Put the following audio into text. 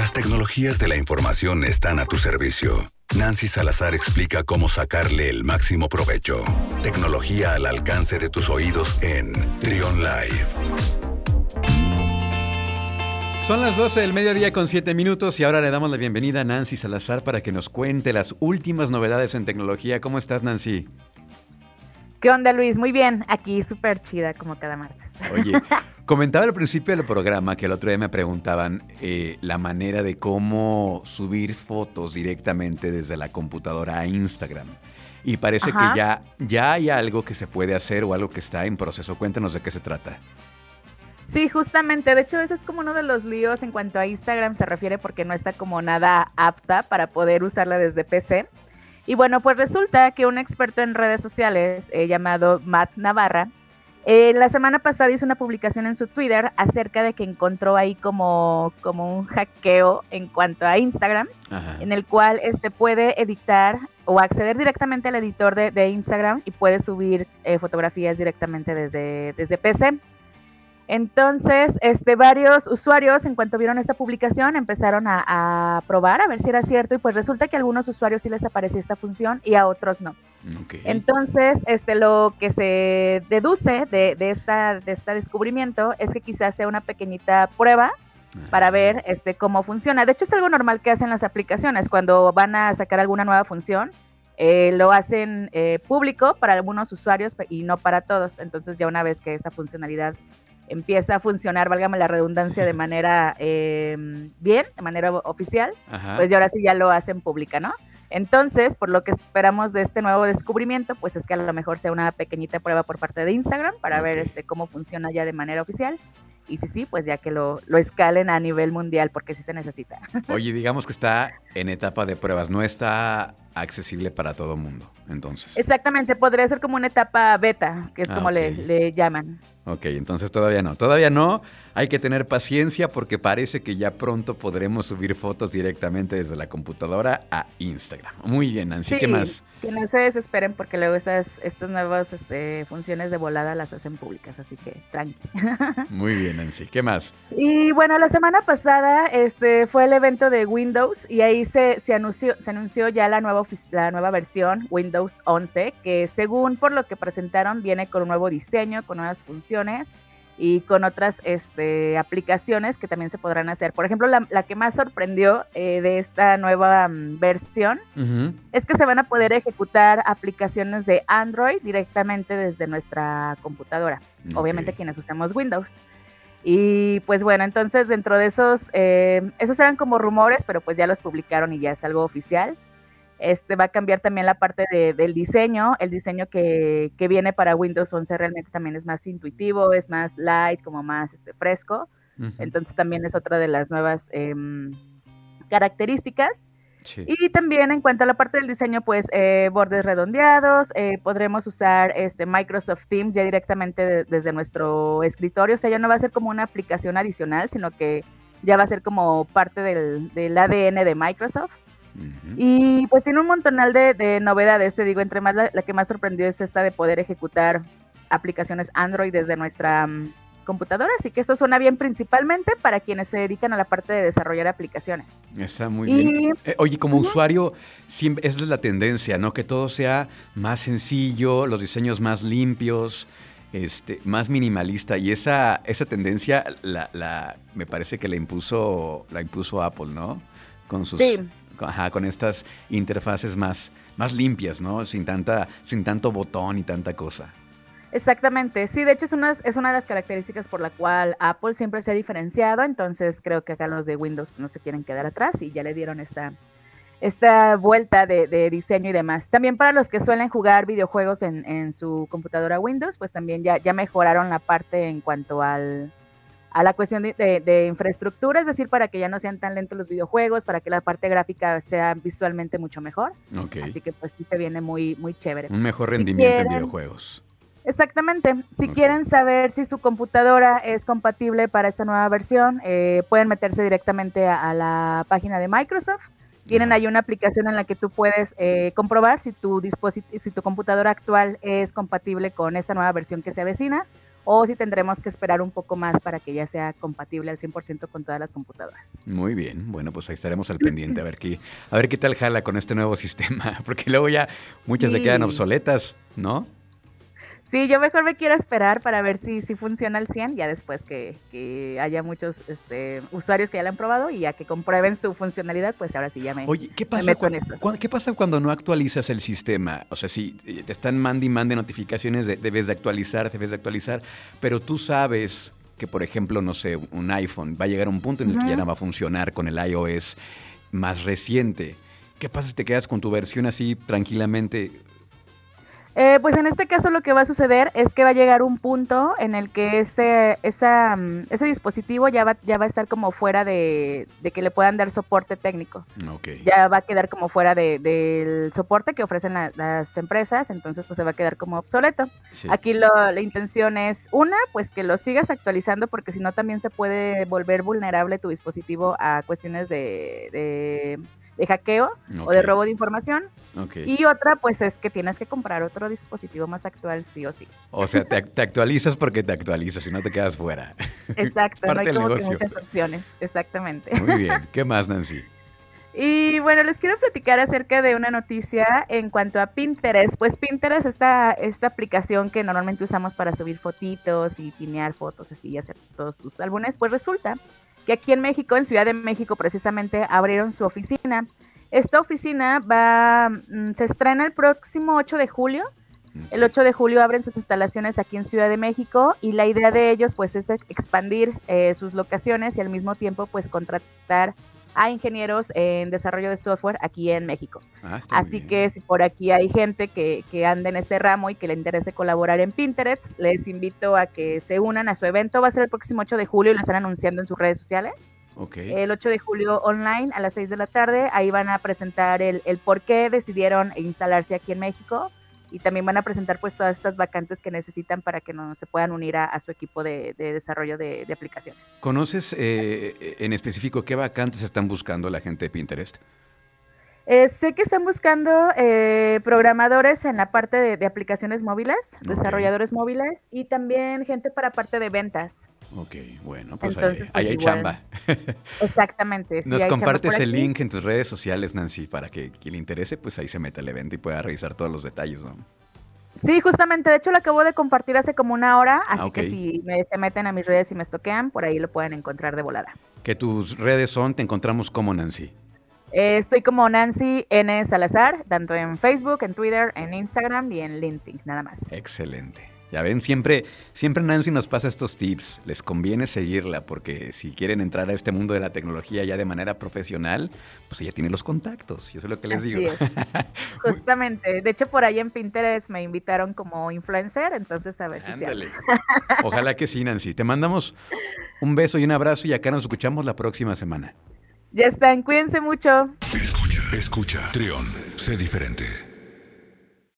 Las tecnologías de la información están a tu servicio. Nancy Salazar explica cómo sacarle el máximo provecho. Tecnología al alcance de tus oídos en Trion Live. Son las 12 del mediodía con 7 minutos y ahora le damos la bienvenida a Nancy Salazar para que nos cuente las últimas novedades en tecnología. ¿Cómo estás, Nancy? ¿Qué onda, Luis? Muy bien, aquí súper chida como cada martes. Oye, comentaba al principio del programa que el otro día me preguntaban eh, la manera de cómo subir fotos directamente desde la computadora a Instagram. Y parece que ya, ya hay algo que se puede hacer o algo que está en proceso. Cuéntanos de qué se trata. Sí, justamente. De hecho, eso es como uno de los líos en cuanto a Instagram se refiere porque no está como nada apta para poder usarla desde PC. Y bueno, pues resulta que un experto en redes sociales eh, llamado Matt Navarra, eh, la semana pasada hizo una publicación en su Twitter acerca de que encontró ahí como, como un hackeo en cuanto a Instagram, en el cual este puede editar o acceder directamente al editor de, Instagram y puede subir eh, fotografías directamente desde, desde PC. Entonces, este, varios usuarios, en cuanto vieron esta publicación, empezaron a, probar a ver si era cierto y pues resulta que a algunos usuarios sí les aparecía esta función y a otros no. Entonces, este, lo que se deduce de, esta, de este descubrimiento es que quizás sea una pequeñita prueba para ver este, cómo funciona. De hecho, es algo normal que hacen las aplicaciones cuando van a sacar alguna nueva función. Eh, lo hacen eh, público para algunos usuarios y no para todos. Entonces ya una vez que esa funcionalidad empieza a funcionar, válgame la redundancia, de manera em, bien, de manera oficial, pues ya ahora sí ya lo hacen pública, ¿no? Entonces, por lo que esperamos de este nuevo descubrimiento, pues es que a lo mejor sea una pequeñita prueba por parte de Instagram para ver este cómo funciona ya de manera oficial. Y si sí, pues ya que lo, lo escalen a nivel mundial, porque sí se necesita. Oye, digamos que está en etapa de pruebas, no está accesible para todo mundo, entonces. Exactamente, podría ser como una etapa beta, que es ah, como le, le llaman. Ok, entonces todavía no. Todavía no. Hay que tener paciencia porque parece que ya pronto podremos subir fotos directamente desde la computadora a Instagram. Muy bien, Nancy, ¿qué más? Que no se desesperen porque luego estas, estas nuevas este, funciones de volada las hacen públicas, así que tranqui. Muy bien, Nancy, ¿qué más? Y bueno, la semana pasada este, fue el evento de Windows y ahí se, se, anunció, se anunció ya la nueva, la nueva versión, Windows 11, que según por lo que presentaron viene con un nuevo diseño, con nuevas funciones y con otras este, aplicaciones que también se podrán hacer. Por ejemplo, la, que más sorprendió eh, de esta nueva mm, versión es que se van a poder ejecutar aplicaciones de Android directamente desde nuestra computadora. Obviamente quienes usamos Windows. Y pues bueno, entonces dentro de esos, eh, esos eran como rumores, pero pues ya los publicaron y ya es algo oficial. Este va a cambiar también la parte del diseño. El diseño que, viene para Windows 11 realmente también es más intuitivo, es más light, como más este, fresco. Entonces también es otra de las nuevas em, características. Y también en cuanto a la parte del diseño, pues eh, bordes redondeados, eh, podremos usar este Microsoft Teams ya directamente desde nuestro escritorio, o sea, ya no va a ser como una aplicación adicional, sino que ya va a ser como parte del, del ADN de Microsoft. Y pues tiene un montonal de, novedades, te digo, entre más la, que más sorprendió es esta de poder ejecutar aplicaciones Android desde nuestra mm, computadora, así que esto suena bien principalmente para quienes se dedican a la parte de desarrollar aplicaciones. Está muy bien. Eh, oye, como usuario, siempre, esa es la tendencia, ¿no? Que todo sea más sencillo, los diseños más limpios, este, más minimalista. Y esa, esa tendencia la, la, me parece que la impuso, la impuso Apple, ¿no? Con sus con estas interfaces más, más limpias, ¿no? Sin, tanta, sin tanto botón y tanta cosa. Exactamente, sí, de hecho es una, es una de las características por la cual Apple siempre se ha diferenciado, entonces creo que acá los de Windows no se quieren quedar atrás y ya le dieron esta, esta vuelta de, diseño y demás. También para los que suelen jugar videojuegos en, en su computadora Windows, pues también ya, ya mejoraron la parte en cuanto al, a la cuestión de, infraestructura, es decir, para que ya no sean tan lentos los videojuegos, para que la parte gráfica sea visualmente mucho mejor. Así que pues sí se viene muy, muy chévere. Un mejor rendimiento en videojuegos. Exactamente. Si quieren saber si su computadora es compatible para esta nueva versión, eh, pueden meterse directamente a, la página de Microsoft. Tienen ahí una aplicación en la que tú puedes eh, comprobar si tu, si tu computadora actual es compatible con esta nueva versión que se avecina o si tendremos que esperar un poco más para que ya sea compatible al 100% con todas las computadoras. Muy bien, bueno, pues ahí estaremos al pendiente a ver qué, a ver qué tal jala con este nuevo sistema, porque luego ya muchas se quedan obsoletas, ¿no? Sí, yo mejor me quiero esperar para ver si, si funciona al 100, ya después que, haya muchos este, usuarios que ya lo han probado y ya que comprueben su funcionalidad, pues ahora sí ya me, Oye, ¿qué pasa, cuando, ¿qué pasa cuando no actualizas el sistema? O sea, si eh, te están mandando y mande notificaciones, de, debes de actualizar, debes de actualizar, pero tú sabes que, por ejemplo, no sé, un iPhone va a llegar a un punto en el que ya no va a funcionar con el iOS más reciente. ¿Qué pasa si te quedas con tu versión así tranquilamente? Eh, pues en este caso lo que va a suceder es que va a llegar un punto en el que ese, esa, mm, ese dispositivo ya va, ya va a estar como fuera de, que le puedan dar soporte técnico. Ya va a quedar como fuera del soporte que ofrecen las empresas, entonces pues se va a quedar como obsoleto. Aquí la intención es, una, pues que lo sigas actualizando porque si no también se puede volver vulnerable tu dispositivo a cuestiones de de hackeo o de robo de información. Y otra, pues es que tienes que comprar otro dispositivo más actual, sí o sí. O sea, te, actualizas porque te actualizas y no te quedas fuera. Exacto, no hay como muchas opciones, exactamente. Muy bien, ¿qué más, Nancy? Y bueno, les quiero platicar acerca de una noticia en cuanto a Pinterest. Pues Pinterest, esta, esta aplicación que normalmente usamos para subir fotitos y pinear fotos así y hacer todos tus álbumes, pues resulta que aquí en México, en Ciudad de México precisamente, abrieron su oficina. Esta oficina va, mm, se estrena el próximo 8 de julio. El 8 de julio abren sus instalaciones aquí en Ciudad de México y la idea de ellos pues es expandir eh, sus locaciones y al mismo tiempo pues contratar a ingenieros en desarrollo de software aquí en México. Ah, Así que si por aquí hay gente que, que anda en este ramo y que le interese colaborar en Pinterest, les invito a que se unan a su evento. Va a ser el próximo 8 de julio y lo están anunciando en sus redes sociales. El 8 de julio online a las 6 de la tarde. Ahí van a presentar el, el por qué decidieron instalarse aquí en México y también van a presentar pues todas estas vacantes que necesitan para que no se puedan unir a, su equipo de, desarrollo de, aplicaciones. ¿Conoces eh, en específico qué vacantes están buscando la gente de Pinterest? Eh, sé que están buscando eh, programadores en la parte de, aplicaciones móviles, desarrolladores móviles y también gente para parte de ventas. Ok, bueno, pues ahí, pues, hay chamba. Exactamente. Nos compartes el link en tus redes sociales, Nancy, para que quien le interese, pues ahí se meta al evento y pueda revisar todos los detalles, ¿no? Sí, justamente, de hecho lo acabo de compartir hace como una hora, así que si se meten a mis redes y me estoquean, por ahí lo pueden encontrar de volada. Que tus redes son, te encontramos como Nancy. Eh, estoy como Nancy N. Salazar, tanto en Facebook, en Twitter, en Instagram y en LinkedIn, nada más. Excelente. Ya ven, siempre, siempre Nancy nos pasa estos tips. Les conviene seguirla porque si quieren entrar a este mundo de la tecnología ya de manera profesional, pues ella tiene los contactos. Yo sé lo que les digo. Justamente. De hecho, por ahí en Pinterest me invitaron como influencer, entonces a ver si Ojalá que sí, Nancy. Te mandamos un beso y un abrazo y acá nos escuchamos la próxima semana. Ya están, cuídense mucho. Escucha, escucha, Trión, sé diferente.